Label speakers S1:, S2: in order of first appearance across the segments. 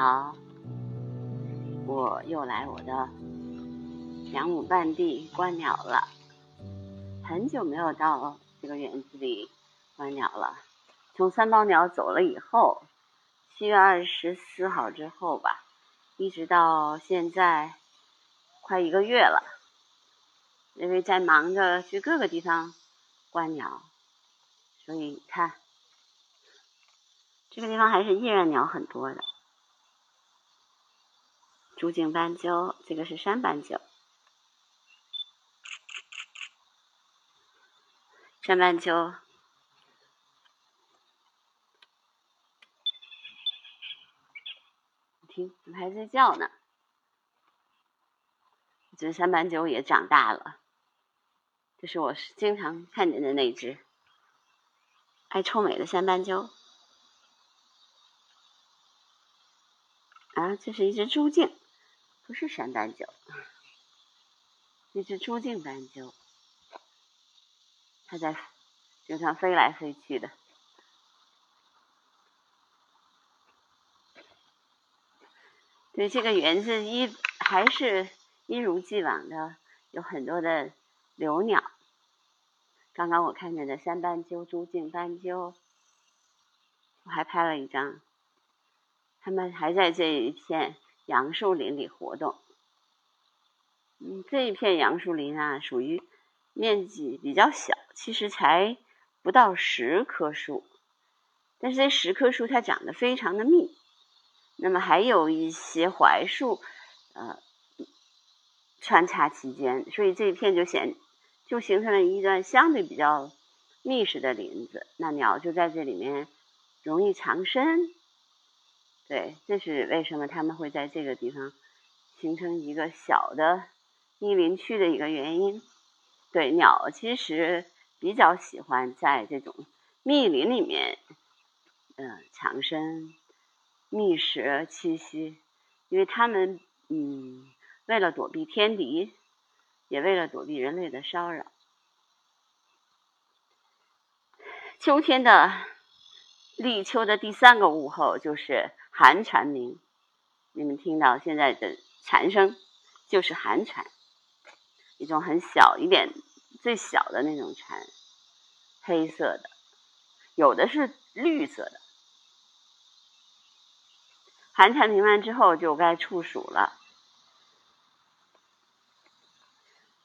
S1: 好，我又来我的两亩半地观鸟了。很久没有到这个园子里观鸟了。从三胞鸟走了以后，七月二十四号之后吧，一直到现在快一个月了。因为在忙着去各个地方观鸟，所以看这个地方还是依然鸟很多的。竹颈斑鸠，这个是山斑鸠。山斑鸠，听，怎么还在叫呢。这山斑鸠也长大了，这是我经常看见的那只爱臭美的山斑鸠。啊，这是一只猪颈。不是山斑鸠，一只朱颈斑鸠，它在经常飞来飞去的。对这个园子一还是一如既往的有很多的留鸟。刚刚我看见的山斑鸠、朱颈斑鸠，我还拍了一张，它们还在这一片。杨树林里活动，嗯，这一片杨树林啊，属于面积比较小，其实才不到十棵树，但是这十棵树它长得非常的密，那么还有一些槐树，呃，穿插其间，所以这一片就显就形成了一段相对比较密实的林子，那鸟就在这里面容易藏身。对，这是为什么他们会在这个地方形成一个小的密林区的一个原因。对，鸟其实比较喜欢在这种密林里面，嗯，藏身、觅食、栖息，因为它们嗯，为了躲避天敌，也为了躲避人类的骚扰。秋天的立秋的第三个午后就是。寒蝉鸣，你们听到现在的蝉声，就是寒蝉，一种很小一点、最小的那种蝉，黑色的，有的是绿色的。寒蝉鸣完之后，就该处暑了。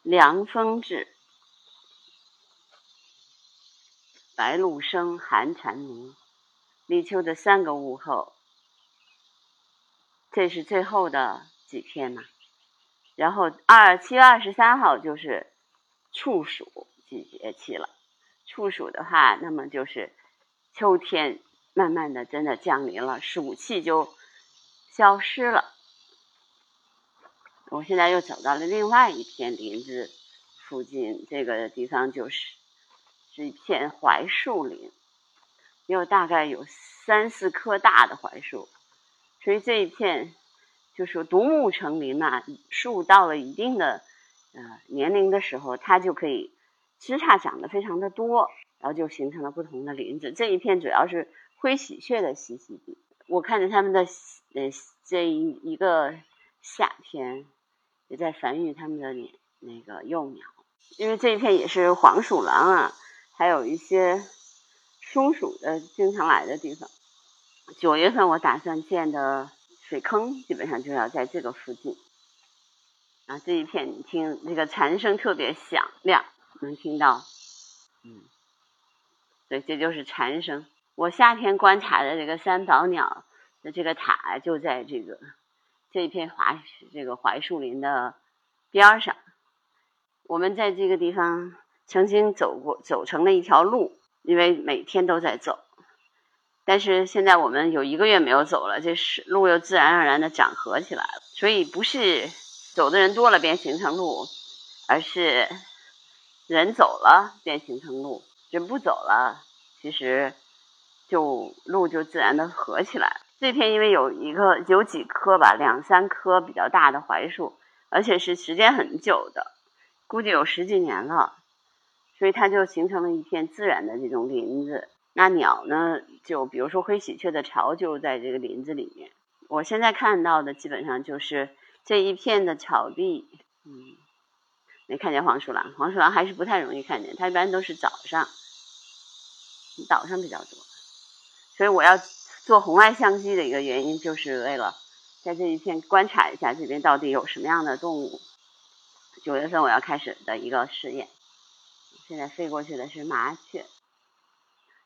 S1: 凉风至，白露生，寒蝉鸣，立秋的三个午后。这是最后的几天嘛，然后二七月二十三号就是处暑季节期了。处暑的话，那么就是秋天慢慢的真的降临了，暑气就消失了。我现在又走到了另外一片林子附近，这个地方就是是一片槐树林，有大概有三四棵大的槐树。所以这一片就是独木成林嘛，树到了一定的呃年龄的时候，它就可以枝杈长得非常的多，然后就形成了不同的林子。这一片主要是灰喜鹊的栖息地。我看着他们的呃这一一个夏天也在繁育他们的那个幼鸟，因为这一片也是黄鼠狼啊，还有一些松鼠的经常来的地方。九月份我打算建的水坑，基本上就要在这个附近。啊，这一片你听，这个蝉声特别响亮，能听到。嗯，对，这就是蝉声。我夏天观察的这个三宝鸟的这个塔，就在这个这一片槐这个槐树林的边上。我们在这个地方曾经走过，走成了一条路，因为每天都在走。但是现在我们有一个月没有走了，这是路又自然而然的长合起来了。所以不是走的人多了便形成路，而是人走了便形成路，人不走了，其实就路就自然的合起来了。这片因为有一个有几棵吧，两三棵比较大的槐树，而且是时间很久的，估计有十几年了，所以它就形成了一片自然的这种林子。那鸟呢？就比如说灰喜鹊的巢就在这个林子里面。我现在看到的基本上就是这一片的草地，嗯，没看见黄鼠狼，黄鼠狼还是不太容易看见，它一般都是早上，早上比较多，所以我要做红外相机的一个原因，就是为了在这一片观察一下这边到底有什么样的动物。九月份我要开始的一个实验，现在飞过去的是麻雀，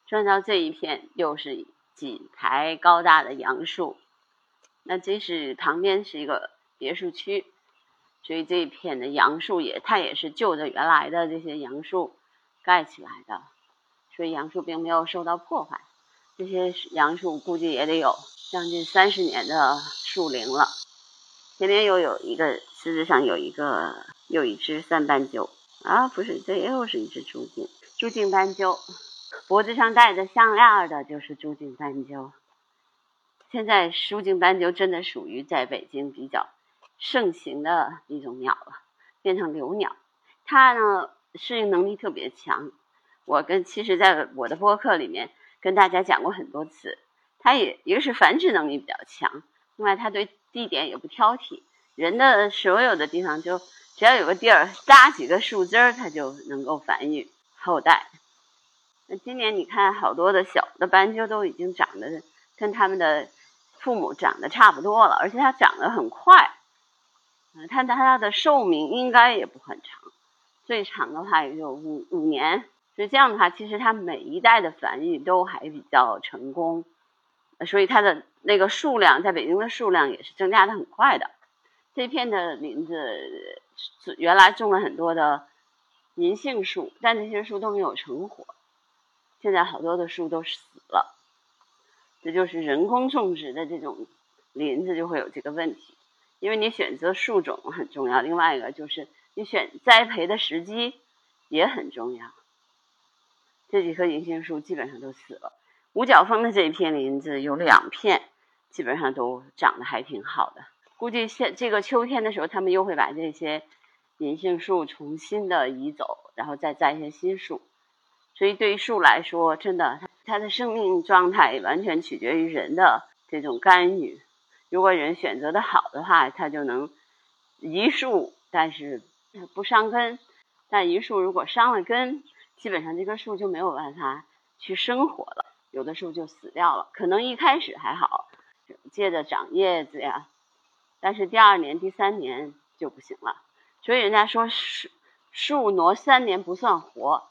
S1: 转到这一片又是几排高大的杨树。那这是旁边是一个别墅区，所以这一片的杨树也，它也是就着原来的这些杨树盖起来的，所以杨树并没有受到破坏。这些杨树估计也得有将近三十年的树龄了。前面又有一个枝子上有一个又一只三斑鸠啊，不是，这又是一只朱颈朱颈斑鸠，脖子上戴着项链的就是朱颈斑鸠。现在树颈斑鸠真的属于在北京比较盛行的一种鸟了，变成留鸟。它呢适应能力特别强。我跟其实在我的播客里面跟大家讲过很多次，它也一个是繁殖能力比较强，另外它对地点也不挑剔。人的所有的地方就只要有个地儿扎几个树枝儿，它就能够繁育后代。那今年你看好多的小的斑鸠都已经长得跟他们的。父母长得差不多了，而且它长得很快，嗯，它它的寿命应该也不很长，最长的话也就五五年。所以这样的话，其实它每一代的繁育都还比较成功，所以它的那个数量在北京的数量也是增加的很快的。这片的林子原来种了很多的银杏树，但这些树都没有成活，现在好多的树都死了。这就是人工种植的这种林子就会有这个问题，因为你选择树种很重要，另外一个就是你选栽培的时机也很重要。这几棵银杏树基本上都死了。五角峰的这一片林子有两片，基本上都长得还挺好的。估计现这个秋天的时候，他们又会把这些银杏树重新的移走，然后再栽一些新树。所以对于树来说，真的它。的生命状态完全取决于人的这种干预。如果人选择的好的话，它就能移树，但是不伤根。但移树如果伤了根，基本上这棵树就没有办法去生活了，有的树就死掉了。可能一开始还好，接着长叶子呀，但是第二年、第三年就不行了。所以人家说树树挪三年不算活。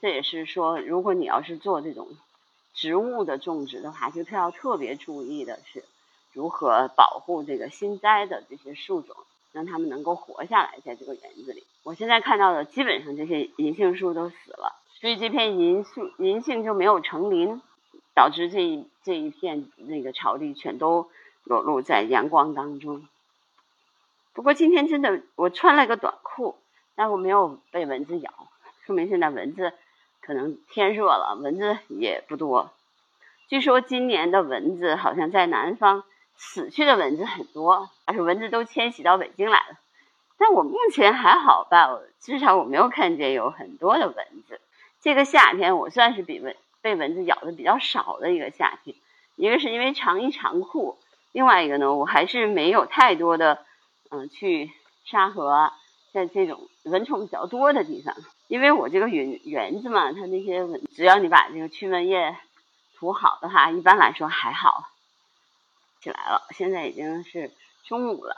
S1: 这也是说，如果你要是做这种植物的种植的话，就特要特别注意的是，如何保护这个新栽的这些树种，让它们能够活下来在这个园子里。我现在看到的基本上这些银杏树都死了，所以这片银树银杏就没有成林，导致这一这一片那个草地全都裸露在阳光当中。不过今天真的，我穿了个短裤，但我没有被蚊子咬，说明现在蚊子。可能天热了，蚊子也不多。据说今年的蚊子好像在南方死去的蚊子很多，而且蚊子都迁徙到北京来了。但我目前还好吧，至少我没有看见有很多的蚊子。这个夏天我算是比蚊被蚊子咬的比较少的一个夏天。一个是因为长衣长裤，另外一个呢，我还是没有太多的嗯去沙河，在这种蚊虫比较多的地方。因为我这个园园子嘛，它那些，只要你把这个驱蚊液涂好的话，一般来说还好。起来了，现在已经是中午了，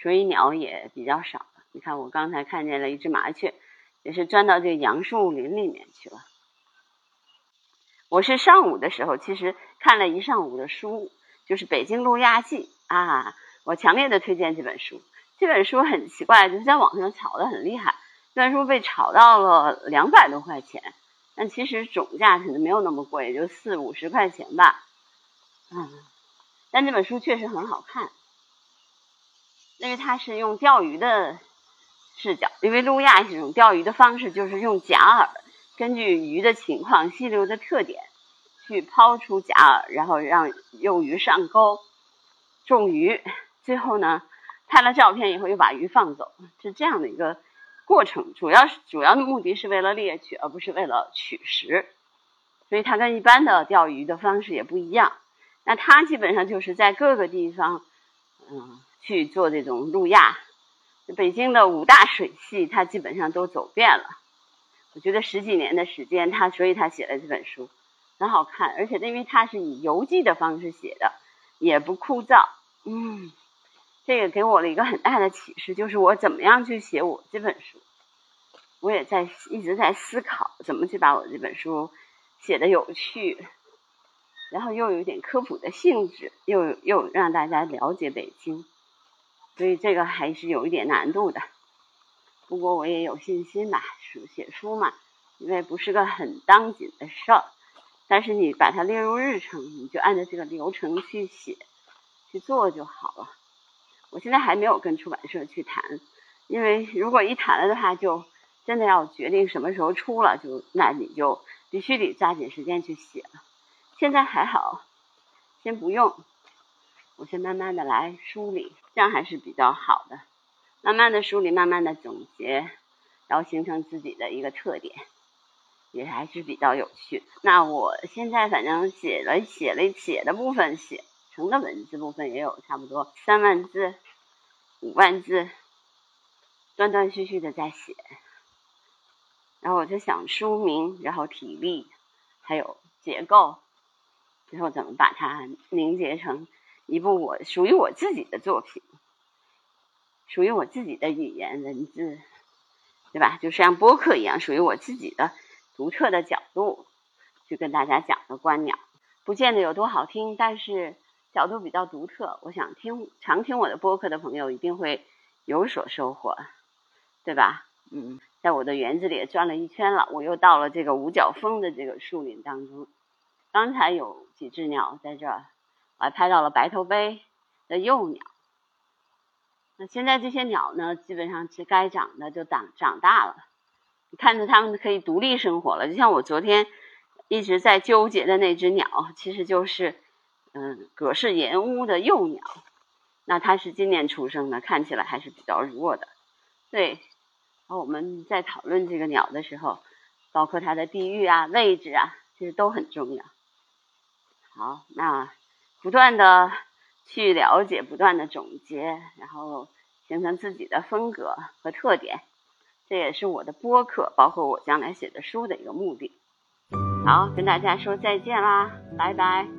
S1: 所以鸟也比较少了。你看，我刚才看见了一只麻雀，也是钻到这杨树林里面去了。我是上午的时候，其实看了一上午的书，就是《北京路亚记》啊，我强烈的推荐这本书。这本书很奇怪，就是在网上炒的很厉害。虽然说被炒到了两百多块钱，但其实总价可能没有那么贵，也就四五十块钱吧。嗯，但这本书确实很好看，因为它是用钓鱼的视角，因为路亚这种钓鱼的方式就是用假饵，根据鱼的情况、溪流的特点去抛出假饵，然后让幼鱼上钩中鱼，最后呢拍了照片以后又把鱼放走，是这样的一个。过程主要是主要的目的是为了猎取，而不是为了取食，所以它跟一般的钓鱼的方式也不一样。那他基本上就是在各个地方，嗯，去做这种路亚。北京的五大水系，他基本上都走遍了。我觉得十几年的时间，他所以他写了这本书，很好看，而且因为他是以游记的方式写的，也不枯燥。嗯，这个给我了一个很大的启示，就是我怎么样去写我这本书。我也在一直在思考，怎么去把我这本书写的有趣，然后又有点科普的性质，又又让大家了解北京。所以这个还是有一点难度的，不过我也有信心吧。书写书嘛，因为不是个很当紧的事儿，但是你把它列入日程，你就按照这个流程去写、去做就好了。我现在还没有跟出版社去谈，因为如果一谈了的话，就真的要决定什么时候出了，就那你就必须得抓紧时间去写了。现在还好，先不用。我先慢慢的来梳理，这样还是比较好的。慢慢的梳理，慢慢的总结，然后形成自己的一个特点，也还是比较有趣。那我现在反正写了写了写的部分，写成的文字部分也有差不多三万字、五万字，断断续续的在写。然后我就想书名，然后体力，还有结构，最后怎么把它凝结成。一部我属于我自己的作品，属于我自己的语言文字，对吧？就像播客一样，属于我自己的独特的角度去跟大家讲的观鸟，不见得有多好听，但是角度比较独特。我想听常听我的播客的朋友一定会有所收获，对吧？嗯，在我的园子里也转了一圈了，我又到了这个五角峰的这个树林当中，刚才有几只鸟在这儿。我还拍到了白头鹎的幼鸟。那现在这些鸟呢，基本上是该长的就长长大了，看着它们可以独立生活了。就像我昨天一直在纠结的那只鸟，其实就是嗯葛氏岩屋的幼鸟。那它是今年出生的，看起来还是比较弱的。对，然后我们在讨论这个鸟的时候，包括它的地域啊、位置啊，其实都很重要。好，那。不断的去了解，不断的总结，然后形成自己的风格和特点，这也是我的播客，包括我将来写的书的一个目的。好，跟大家说再见啦，拜拜。